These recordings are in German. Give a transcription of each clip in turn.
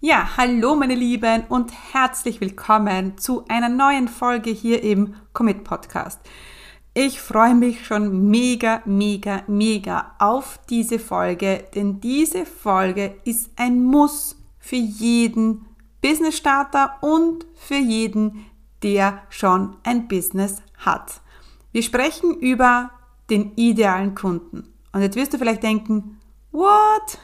Ja, hallo meine Lieben und herzlich willkommen zu einer neuen Folge hier im Commit Podcast. Ich freue mich schon mega, mega, mega auf diese Folge, denn diese Folge ist ein Muss für jeden Business Starter und für jeden, der schon ein Business hat. Wir sprechen über den idealen Kunden. Und jetzt wirst du vielleicht denken, what?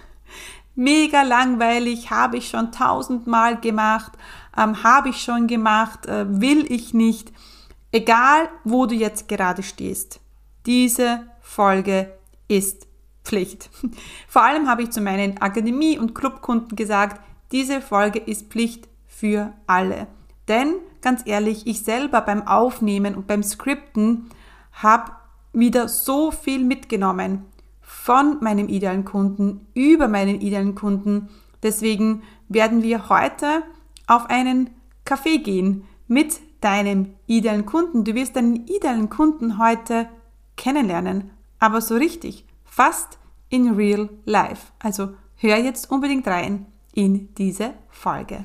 Mega langweilig, habe ich schon tausendmal gemacht, ähm, habe ich schon gemacht, äh, will ich nicht. Egal, wo du jetzt gerade stehst, diese Folge ist Pflicht. Vor allem habe ich zu meinen Akademie- und Clubkunden gesagt, diese Folge ist Pflicht für alle. Denn, ganz ehrlich, ich selber beim Aufnehmen und beim Skripten habe wieder so viel mitgenommen von meinem idealen Kunden über meinen idealen Kunden. Deswegen werden wir heute auf einen Kaffee gehen mit deinem idealen Kunden. Du wirst deinen idealen Kunden heute kennenlernen, aber so richtig, fast in real life. Also hör jetzt unbedingt rein in diese Folge.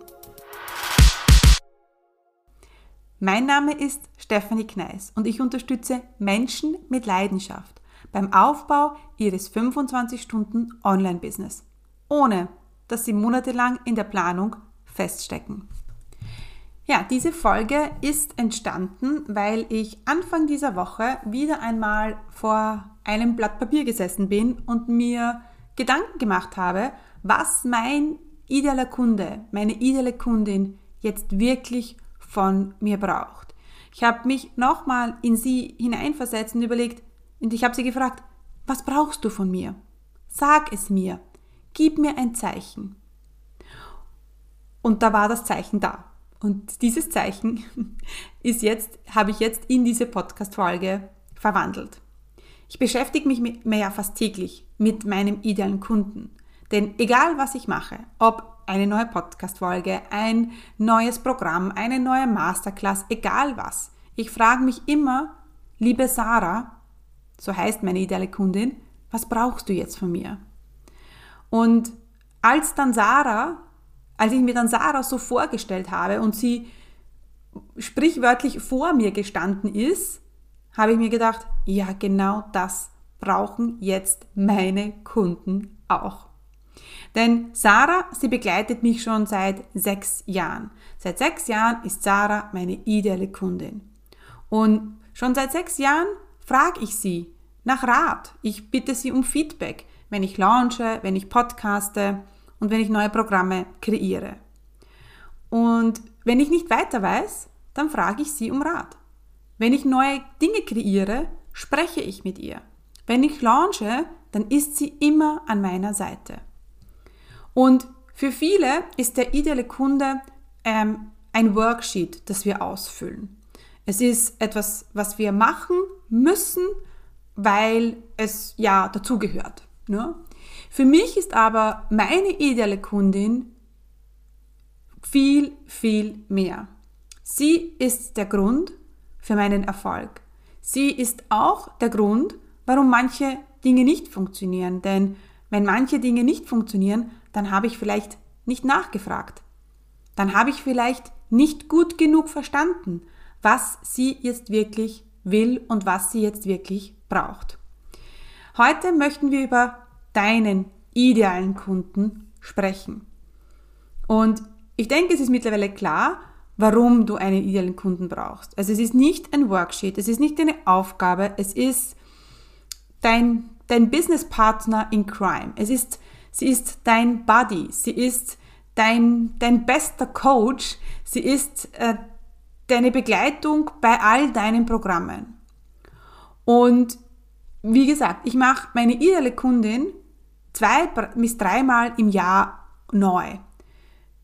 Mein Name ist Stefanie Kneis und ich unterstütze Menschen mit Leidenschaft beim Aufbau ihres 25 Stunden Online-Business, ohne dass sie monatelang in der Planung feststecken. Ja, diese Folge ist entstanden, weil ich Anfang dieser Woche wieder einmal vor einem Blatt Papier gesessen bin und mir Gedanken gemacht habe, was mein idealer Kunde, meine ideale Kundin jetzt wirklich von mir braucht. Ich habe mich nochmal in sie hineinversetzt und überlegt, und ich habe sie gefragt, was brauchst du von mir? Sag es mir. Gib mir ein Zeichen. Und da war das Zeichen da. Und dieses Zeichen ist jetzt, habe ich jetzt in diese Podcast-Folge verwandelt. Ich beschäftige mich mehr fast täglich mit meinem idealen Kunden. Denn egal was ich mache, ob eine neue Podcast-Folge, ein neues Programm, eine neue Masterclass, egal was. Ich frage mich immer, liebe Sarah, so heißt meine ideale Kundin, was brauchst du jetzt von mir? Und als dann Sarah, als ich mir dann Sarah so vorgestellt habe und sie sprichwörtlich vor mir gestanden ist, habe ich mir gedacht, ja, genau das brauchen jetzt meine Kunden auch. Denn Sarah, sie begleitet mich schon seit sechs Jahren. Seit sechs Jahren ist Sarah meine ideale Kundin. Und schon seit sechs Jahren frage ich sie nach Rat. Ich bitte sie um Feedback, wenn ich launche, wenn ich podcaste und wenn ich neue Programme kreiere. Und wenn ich nicht weiter weiß, dann frage ich sie um Rat. Wenn ich neue Dinge kreiere, spreche ich mit ihr. Wenn ich launche, dann ist sie immer an meiner Seite. Und für viele ist der ideale Kunde ähm, ein Worksheet, das wir ausfüllen. Es ist etwas, was wir machen müssen, weil es ja dazugehört. Ne? Für mich ist aber meine ideale Kundin viel, viel mehr. Sie ist der Grund für meinen Erfolg. Sie ist auch der Grund, warum manche Dinge nicht funktionieren. Denn wenn manche Dinge nicht funktionieren, dann habe ich vielleicht nicht nachgefragt. Dann habe ich vielleicht nicht gut genug verstanden, was sie jetzt wirklich will und was sie jetzt wirklich braucht. Heute möchten wir über deinen idealen Kunden sprechen. Und ich denke, es ist mittlerweile klar, warum du einen idealen Kunden brauchst. Also es ist nicht ein Worksheet, es ist nicht eine Aufgabe, es ist dein, dein Businesspartner in Crime. Es ist Sie ist dein Buddy. Sie ist dein, dein bester Coach. Sie ist äh, deine Begleitung bei all deinen Programmen. Und wie gesagt, ich mache meine ideale Kundin zwei bis dreimal im Jahr neu.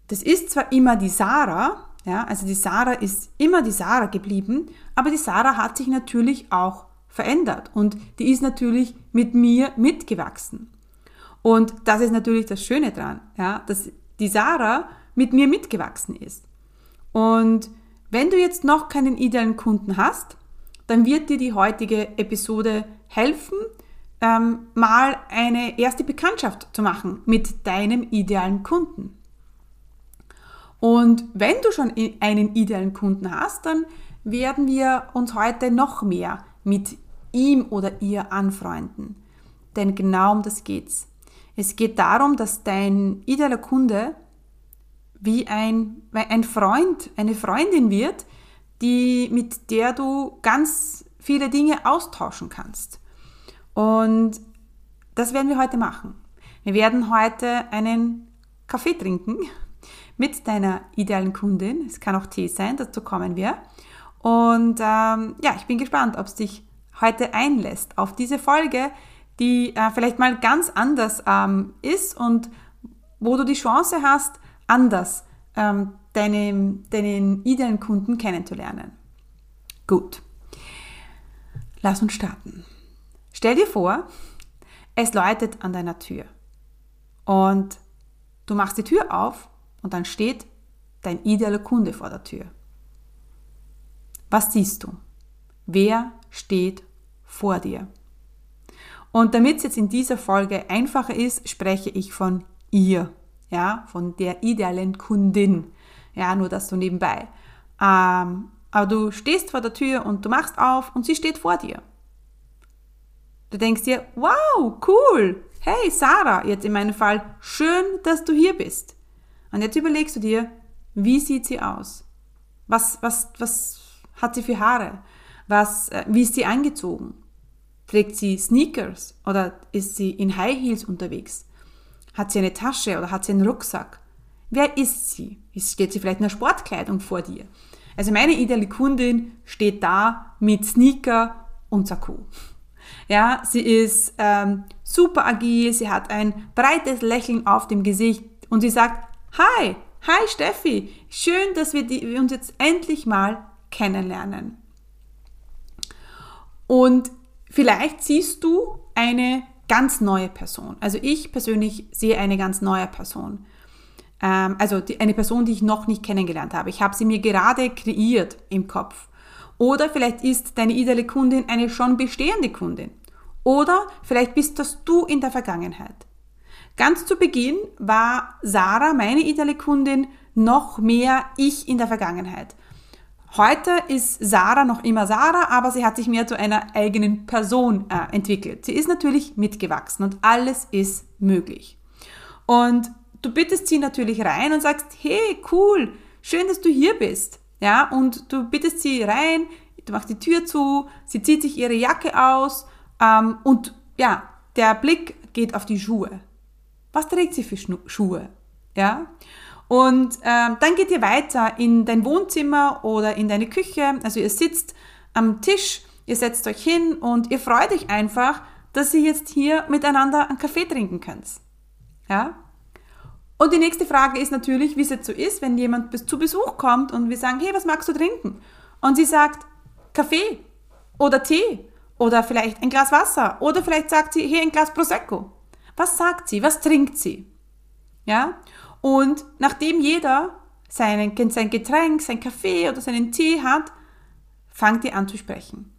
Das ist zwar immer die Sarah, ja, also die Sarah ist immer die Sarah geblieben, aber die Sarah hat sich natürlich auch verändert und die ist natürlich mit mir mitgewachsen. Und das ist natürlich das Schöne dran, ja, dass die Sarah mit mir mitgewachsen ist. Und wenn du jetzt noch keinen idealen Kunden hast, dann wird dir die heutige Episode helfen, ähm, mal eine erste Bekanntschaft zu machen mit deinem idealen Kunden. Und wenn du schon einen idealen Kunden hast, dann werden wir uns heute noch mehr mit ihm oder ihr anfreunden. Denn genau um das geht's. Es geht darum, dass dein idealer Kunde wie ein, ein Freund, eine Freundin wird, die, mit der du ganz viele Dinge austauschen kannst. Und das werden wir heute machen. Wir werden heute einen Kaffee trinken mit deiner idealen Kundin. Es kann auch Tee sein, dazu kommen wir. Und ähm, ja, ich bin gespannt, ob es dich heute einlässt auf diese Folge, die äh, vielleicht mal ganz anders ähm, ist und wo du die Chance hast, anders ähm, deine, deinen idealen Kunden kennenzulernen. Gut, lass uns starten. Stell dir vor, es läutet an deiner Tür und du machst die Tür auf und dann steht dein idealer Kunde vor der Tür. Was siehst du? Wer steht vor dir? Und damit es jetzt in dieser Folge einfacher ist, spreche ich von ihr, ja, von der idealen Kundin. Ja, nur das so nebenbei. Ähm, aber du stehst vor der Tür und du machst auf und sie steht vor dir. Du denkst dir, wow, cool. Hey, Sarah, jetzt in meinem Fall, schön, dass du hier bist. Und jetzt überlegst du dir, wie sieht sie aus? Was, was, was hat sie für Haare? Was, äh, wie ist sie angezogen? Trägt sie Sneakers oder ist sie in High Heels unterwegs? Hat sie eine Tasche oder hat sie einen Rucksack? Wer ist sie? Steht sie vielleicht in einer Sportkleidung vor dir? Also meine ideale Kundin steht da mit Sneaker und Sakko. Ja, sie ist ähm, super agil, sie hat ein breites Lächeln auf dem Gesicht und sie sagt, Hi, hi Steffi, schön, dass wir, die, wir uns jetzt endlich mal kennenlernen. Und vielleicht siehst du eine ganz neue Person. Also ich persönlich sehe eine ganz neue Person. Ähm, also die, eine Person, die ich noch nicht kennengelernt habe. Ich habe sie mir gerade kreiert im Kopf. Oder vielleicht ist deine ideale Kundin eine schon bestehende Kundin. Oder vielleicht bist das du in der Vergangenheit. Ganz zu Beginn war Sarah, meine ideale Kundin, noch mehr ich in der Vergangenheit. Heute ist Sarah noch immer Sarah, aber sie hat sich mehr zu einer eigenen Person äh, entwickelt. Sie ist natürlich mitgewachsen und alles ist möglich. Und du bittest sie natürlich rein und sagst, hey, cool, schön, dass du hier bist. Ja, und du bittest sie rein, du machst die Tür zu, sie zieht sich ihre Jacke aus ähm, und ja, der Blick geht auf die Schuhe. Was trägt sie für Schuhe? Ja, und ähm, dann geht ihr weiter in dein Wohnzimmer oder in deine Küche. Also ihr sitzt am Tisch, ihr setzt euch hin und ihr freut euch einfach, dass ihr jetzt hier miteinander einen Kaffee trinken könnt. Ja? Und die nächste Frage ist natürlich, wie es jetzt so ist, wenn jemand zu Besuch kommt und wir sagen, hey, was magst du trinken? Und sie sagt, Kaffee oder Tee oder vielleicht ein Glas Wasser oder vielleicht sagt sie, hey, ein Glas Prosecco. Was sagt sie? Was trinkt sie? Ja? Und nachdem jeder seinen, sein Getränk, sein Kaffee oder seinen Tee hat, fangt ihr an zu sprechen.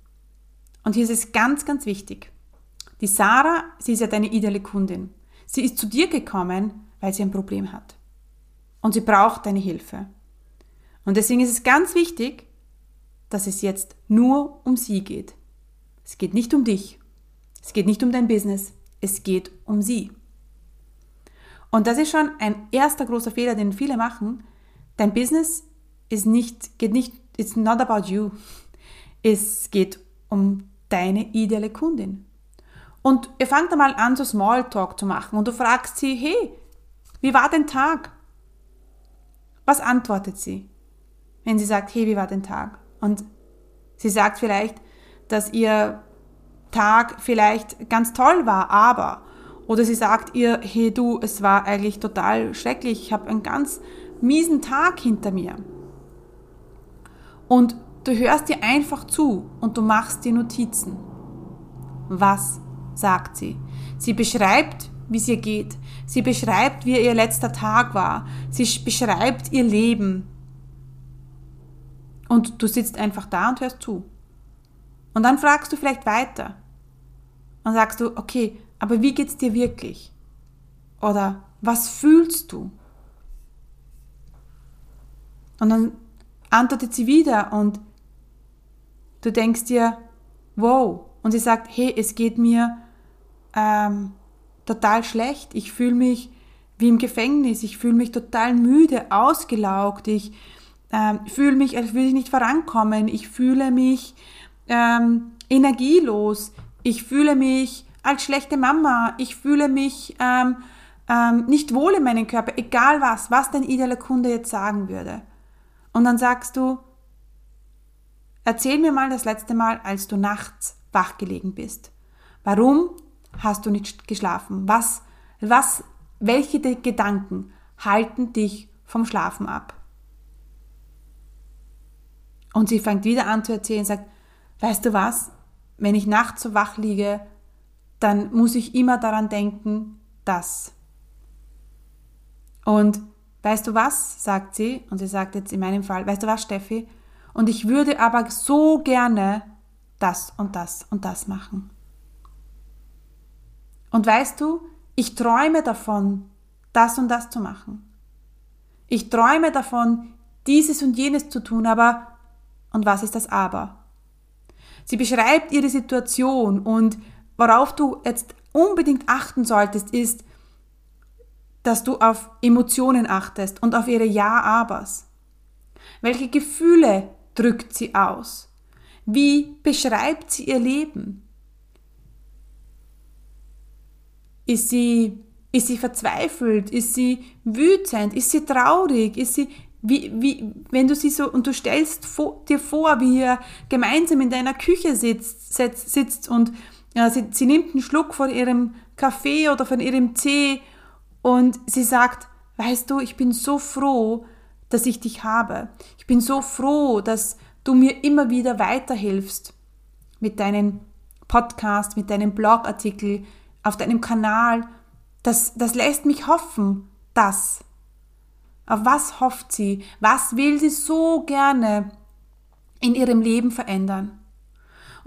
Und hier ist es ganz, ganz wichtig. Die Sarah, sie ist ja deine ideale Kundin. Sie ist zu dir gekommen, weil sie ein Problem hat. Und sie braucht deine Hilfe. Und deswegen ist es ganz wichtig, dass es jetzt nur um sie geht. Es geht nicht um dich. Es geht nicht um dein Business. Es geht um sie. Und das ist schon ein erster großer Fehler, den viele machen. Dein Business ist nicht, geht nicht, it's not about you. Es geht um deine ideale Kundin. Und ihr fangt einmal an, so Smalltalk zu machen und du fragst sie, hey, wie war dein Tag? Was antwortet sie, wenn sie sagt, hey, wie war dein Tag? Und sie sagt vielleicht, dass ihr Tag vielleicht ganz toll war, aber Oder sie sagt ihr, hey du, es war eigentlich total schrecklich, ich habe einen ganz miesen Tag hinter mir. Und du hörst dir einfach zu und du machst dir Notizen. Was sagt sie? Sie beschreibt, wie es ihr geht. Sie beschreibt, wie ihr letzter Tag war. Sie beschreibt ihr Leben. Und du sitzt einfach da und hörst zu. Und dann fragst du vielleicht weiter. Und sagst du, okay, aber wie geht's dir wirklich? Oder was fühlst du? Und dann antwortet sie wieder und du denkst dir, wow. Und sie sagt, hey, es geht mir ähm, total schlecht. Ich fühle mich wie im Gefängnis. Ich fühle mich total müde, ausgelaugt. Ich ähm, fühle mich, als würde ich nicht vorankommen. Ich fühle mich ähm, energielos. Ich fühle mich als schlechte Mama. Ich fühle mich ähm, ähm, nicht wohl in meinem Körper. Egal was, was dein idealer Kunde jetzt sagen würde. Und dann sagst du, erzähl mir mal das letzte Mal, als du nachts wach gelegen bist. Warum hast du nicht geschlafen? Was, was, welche Gedanken halten dich vom Schlafen ab? Und sie fängt wieder an zu erzählen, sagt, weißt du was? Wenn ich nachts so wach liege, dann muss ich immer daran denken, dass. Und weißt du was, sagt sie, und sie sagt jetzt in meinem Fall, weißt du was, Steffi? Und ich würde aber so gerne das und das und das machen. Und weißt du, ich träume davon, das und das zu machen. Ich träume davon, dieses und jenes zu tun, aber, und was ist das aber? Sie beschreibt ihre Situation und worauf du jetzt unbedingt achten solltest, ist, dass du auf Emotionen achtest und auf ihre Ja-Abers. Welche Gefühle drückt sie aus? Wie beschreibt sie ihr Leben? Ist sie, ist sie verzweifelt? Ist sie wütend? Ist sie traurig? Ist sie, wie, wie, wenn du sie so, und du stellst vor, dir vor, wie ihr gemeinsam in deiner Küche sitzt, sitzt, und ja, sie, sie nimmt einen Schluck von ihrem Kaffee oder von ihrem Tee und sie sagt, weißt du, ich bin so froh, dass ich dich habe. Ich bin so froh, dass du mir immer wieder weiterhilfst mit deinen Podcast, mit deinem Blogartikel, auf deinem Kanal, das, das lässt mich hoffen, dass. Auf was hofft sie? Was will sie so gerne in ihrem Leben verändern?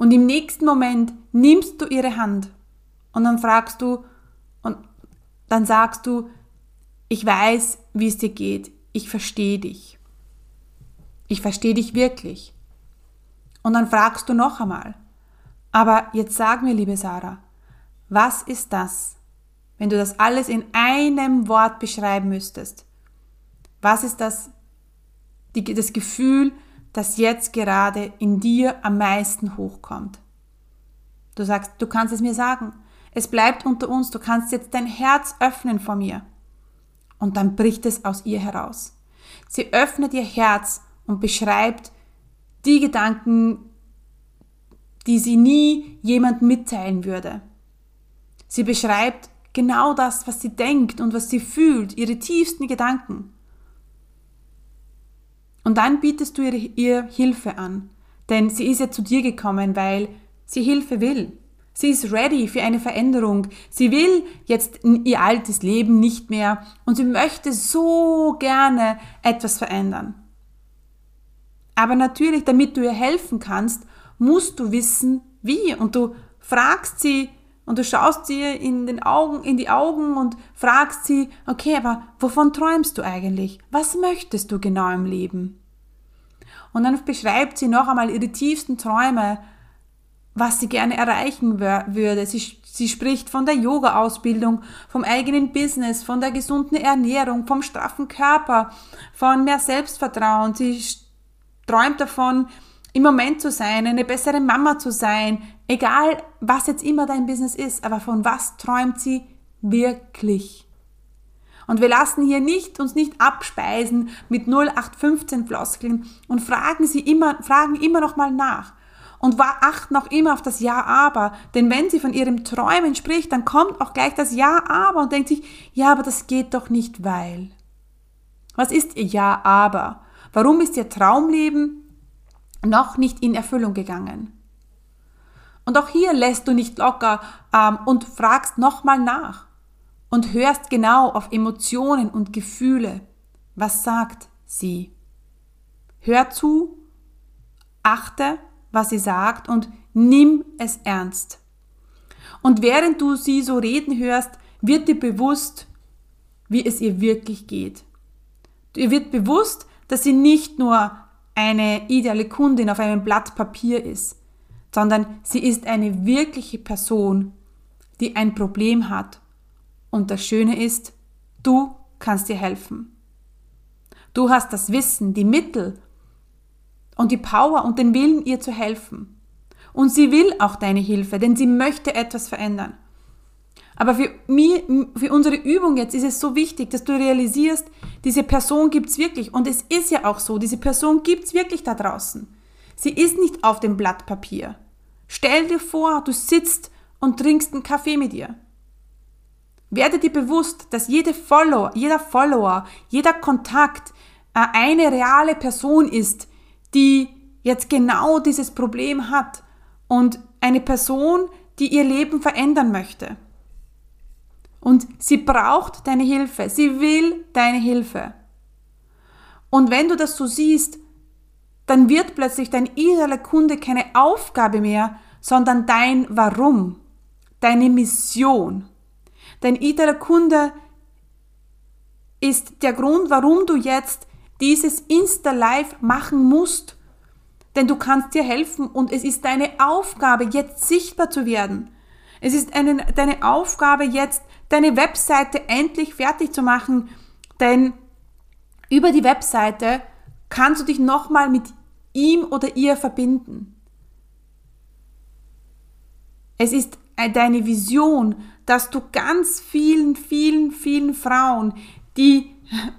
Und im nächsten Moment nimmst du ihre Hand und dann fragst du und dann sagst du, ich weiß, wie es dir geht. Ich verstehe dich. Ich verstehe dich wirklich. Und dann fragst du noch einmal, aber jetzt sag mir, liebe Sarah, was ist das, wenn du das alles in einem Wort beschreiben müsstest? Was ist das, die, das Gefühl, das jetzt gerade in dir am meisten hochkommt? Du sagst, du kannst es mir sagen. Es bleibt unter uns. Du kannst jetzt dein Herz öffnen vor mir. Und dann bricht es aus ihr heraus. Sie öffnet ihr Herz und beschreibt die Gedanken, die sie nie jemand mitteilen würde. Sie beschreibt genau das, was sie denkt und was sie fühlt, ihre tiefsten Gedanken. Und dann bietest du ihr, ihr Hilfe an, denn sie ist ja zu dir gekommen, weil sie Hilfe will. Sie ist ready für eine Veränderung. Sie will jetzt ihr altes Leben nicht mehr und sie möchte so gerne etwas verändern. Aber natürlich, damit du ihr helfen kannst, musst du wissen, wie. Und du fragst sie, und du schaust ihr in den Augen, in die Augen und fragst sie, okay, aber wovon träumst du eigentlich? Was möchtest du genau im Leben? Und dann beschreibt sie noch einmal ihre tiefsten Träume, was sie gerne erreichen würde. Sie, sie spricht von der Yoga-Ausbildung, vom eigenen Business, von der gesunden Ernährung, vom straffen Körper, von mehr Selbstvertrauen. Sie träumt davon, im Moment zu sein, eine bessere Mama zu sein, egal was jetzt immer dein Business ist, aber von was träumt sie wirklich? Und wir lassen hier nicht, uns nicht abspeisen mit 0815 Floskeln und fragen sie immer, fragen immer noch mal nach. Und war, acht noch immer auf das Ja, aber. Denn wenn sie von ihrem Träumen spricht, dann kommt auch gleich das Ja, aber und denkt sich, ja, aber das geht doch nicht, weil. Was ist ihr Ja, aber? Warum ist ihr Traumleben noch nicht in Erfüllung gegangen? Und auch hier lässt du nicht locker ähm, und fragst nochmal nach und hörst genau auf Emotionen und Gefühle. Was sagt sie? Hör zu, achte, was sie sagt und nimm es ernst. Und während du sie so reden hörst, wird dir bewusst, wie es ihr wirklich geht. Dir wird bewusst, dass sie nicht nur eine ideale Kundin auf einem Blatt Papier ist, sondern sie ist eine wirkliche Person, die ein Problem hat. Und das Schöne ist, du kannst ihr helfen. Du hast das Wissen, die Mittel und die Power und den Willen, ihr zu helfen. Und sie will auch deine Hilfe, denn sie möchte etwas verändern. Aber für, mir, für unsere Übung jetzt ist es so wichtig, dass du realisierst, diese Person gibt's wirklich. Und es ist ja auch so, diese Person gibt's wirklich da draußen. Sie ist nicht auf dem Blatt Papier. Stell dir vor, du sitzt und trinkst einen Kaffee mit ihr. Werde dir bewusst, dass jede Follower, jeder Follower, jeder Kontakt äh, eine reale Person ist, die jetzt genau dieses Problem hat und eine Person, die ihr Leben verändern möchte. Und sie braucht deine Hilfe, sie will deine Hilfe. Und wenn du das so siehst, dann wird plötzlich dein idealer Kunde keine Aufgabe mehr, sondern dein Warum, deine Mission. Dein idealer Kunde ist der Grund, warum du jetzt dieses Insta-Live machen musst. Denn du kannst dir helfen und es ist deine Aufgabe, jetzt sichtbar zu werden. Es ist eine, deine Aufgabe, jetzt deine Webseite endlich fertig zu machen, denn über die Webseite kannst du dich nochmal mit ihm oder ihr verbinden. Es ist deine Vision, dass du ganz vielen, vielen, vielen Frauen, die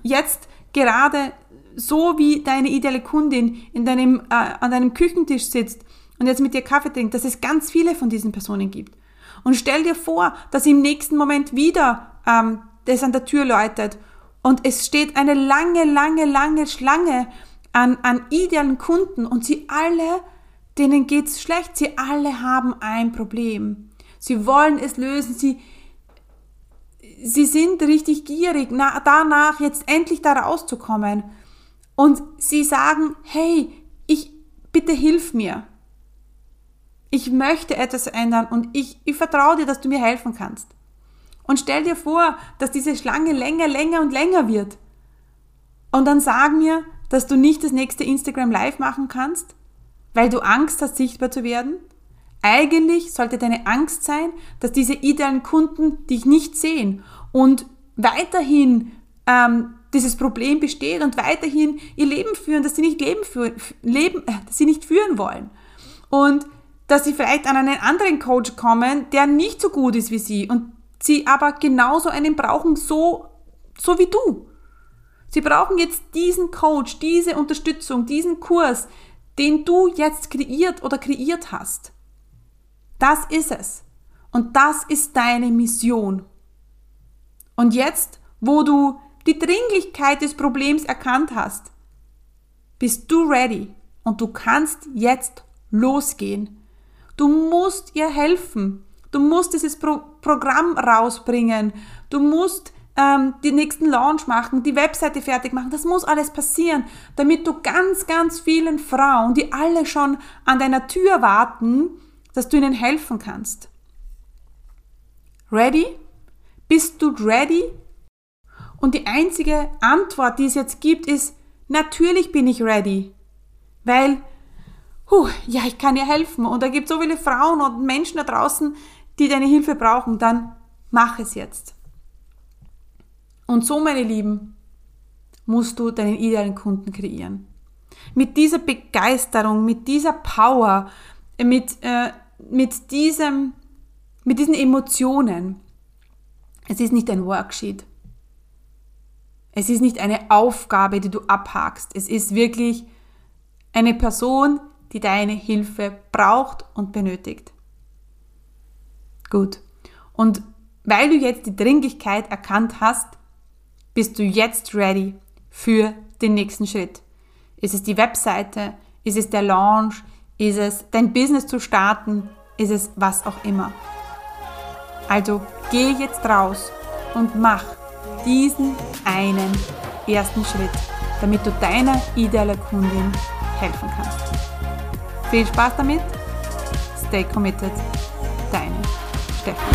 jetzt gerade so wie deine ideale Kundin in deinem, äh, an deinem Küchentisch sitzt und jetzt mit dir Kaffee trinkt, dass es ganz viele von diesen Personen gibt. Und stell dir vor, dass im nächsten Moment wieder ähm, das an der Tür läutet und es steht eine lange, lange, lange Schlange an, an idealen Kunden und sie alle, denen geht's schlecht, sie alle haben ein Problem. Sie wollen es lösen, sie, sie sind richtig gierig, na, danach jetzt endlich da rauszukommen. Und sie sagen, hey, ich, bitte hilf mir. Ich möchte etwas ändern und ich, ich vertraue dir, dass du mir helfen kannst. Und stell dir vor, dass diese Schlange länger, länger und länger wird. Und dann sag mir, dass du nicht das nächste Instagram Live machen kannst, weil du Angst hast, sichtbar zu werden? Eigentlich sollte deine Angst sein, dass diese idealen Kunden dich nicht sehen und weiterhin ähm, dieses Problem besteht und weiterhin ihr Leben führen, dass sie nicht leben, führen, leben äh, dass sie nicht führen wollen. Und dass sie vielleicht an einen anderen Coach kommen, der nicht so gut ist wie sie und sie aber genauso einen brauchen, so, so wie du. Sie brauchen jetzt diesen Coach, diese Unterstützung, diesen Kurs, den du jetzt kreiert oder kreiert hast. Das ist es. Und das ist deine Mission. Und jetzt, wo du die Dringlichkeit des Problems erkannt hast, bist du ready und du kannst jetzt losgehen. Du musst ihr helfen. Du musst dieses Pro Programm rausbringen. Du musst ähm, die nächsten Launch machen, die Webseite fertig machen. Das muss alles passieren, damit du ganz, ganz vielen Frauen, die alle schon an deiner Tür warten, dass du ihnen helfen kannst. Ready? Bist du ready? Und die einzige Antwort, die es jetzt gibt, ist, natürlich bin ich ready. Weil, huh, ja, ich kann dir helfen. Und da gibt es so viele Frauen und Menschen da draußen, die deine Hilfe brauchen. Dann mach es jetzt. Und so, meine Lieben, musst du deinen idealen Kunden kreieren. Mit dieser Begeisterung, mit dieser Power, mit, äh, mit, diesem, mit diesen Emotionen. Es ist nicht ein Worksheet. Es ist nicht eine Aufgabe, die du abhakst. Es ist wirklich eine Person, die deine Hilfe braucht und benötigt. Gut. Und weil du jetzt die Dringlichkeit erkannt hast, bist du jetzt ready für den nächsten Schritt. Ist es die Webseite? Ist es der Launch? Ist es dein Business zu starten? Ist es was auch immer? Also geh jetzt raus und mach diesen einen ersten Schritt, damit du deiner idealen Kundin helfen kannst. Viel Spaß damit. Stay committed. Deine Steffi.